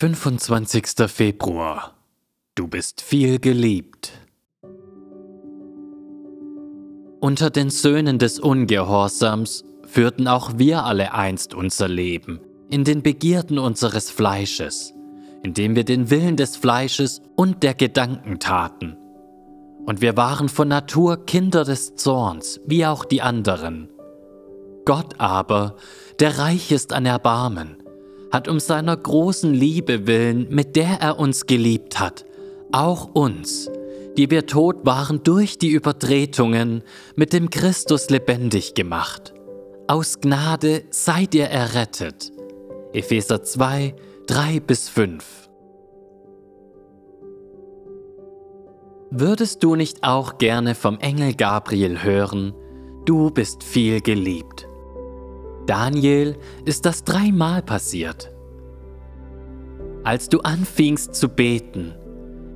25. Februar. Du bist viel geliebt. Unter den Söhnen des Ungehorsams führten auch wir alle einst unser Leben in den Begierden unseres Fleisches, indem wir den Willen des Fleisches und der Gedanken taten. Und wir waren von Natur Kinder des Zorns, wie auch die anderen. Gott aber, der reich ist an Erbarmen, hat um seiner großen Liebe willen, mit der er uns geliebt hat, auch uns, die wir tot waren durch die Übertretungen, mit dem Christus lebendig gemacht. Aus Gnade seid ihr errettet. Epheser 2, 3 bis 5. Würdest du nicht auch gerne vom Engel Gabriel hören, du bist viel geliebt? Daniel ist das dreimal passiert. Als du anfingst zu beten,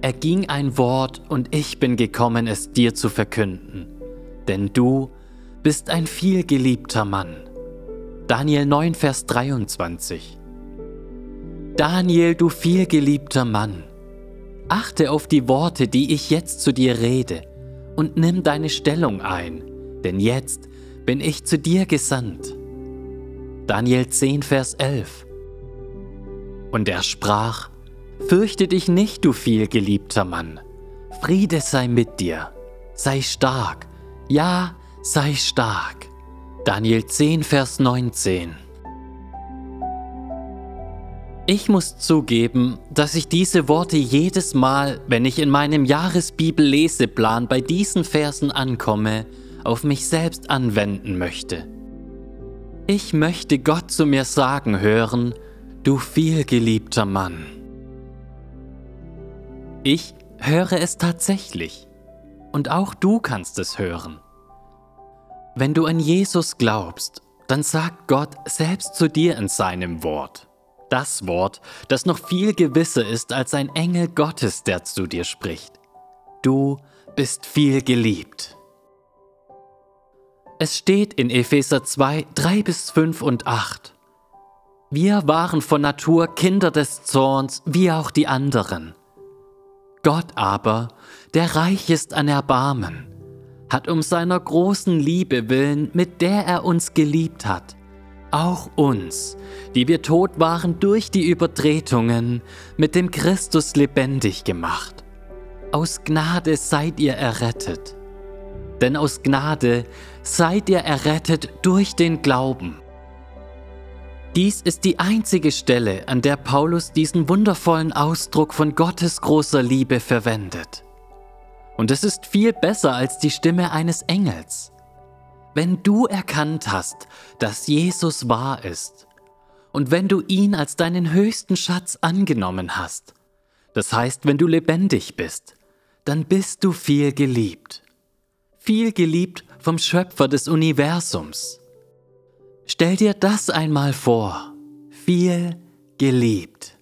erging ein Wort und ich bin gekommen, es dir zu verkünden. Denn du bist ein vielgeliebter Mann. Daniel 9, Vers 23. Daniel, du vielgeliebter Mann, achte auf die Worte, die ich jetzt zu dir rede, und nimm deine Stellung ein, denn jetzt bin ich zu dir gesandt. Daniel 10, Vers 11. Und er sprach, Fürchte dich nicht, du vielgeliebter Mann. Friede sei mit dir. Sei stark. Ja, sei stark. Daniel 10, Vers 19. Ich muss zugeben, dass ich diese Worte jedes Mal, wenn ich in meinem Jahresbibel-Leseplan bei diesen Versen ankomme, auf mich selbst anwenden möchte. Ich möchte Gott zu mir sagen hören, du vielgeliebter Mann. Ich höre es tatsächlich. Und auch du kannst es hören. Wenn du an Jesus glaubst, dann sagt Gott selbst zu dir in seinem Wort. Das Wort, das noch viel gewisser ist als ein Engel Gottes, der zu dir spricht. Du bist viel geliebt. Es steht in Epheser 2, 3 bis 5 und 8. Wir waren von Natur Kinder des Zorns, wie auch die anderen. Gott aber, der reich ist an Erbarmen, hat um seiner großen Liebe willen, mit der er uns geliebt hat, auch uns, die wir tot waren durch die Übertretungen, mit dem Christus lebendig gemacht. Aus Gnade seid ihr errettet denn aus Gnade seid ihr errettet durch den Glauben. Dies ist die einzige Stelle, an der Paulus diesen wundervollen Ausdruck von Gottes großer Liebe verwendet. Und es ist viel besser als die Stimme eines Engels. Wenn du erkannt hast, dass Jesus wahr ist, und wenn du ihn als deinen höchsten Schatz angenommen hast, das heißt, wenn du lebendig bist, dann bist du viel geliebt viel geliebt vom Schöpfer des Universums. Stell dir das einmal vor, viel geliebt.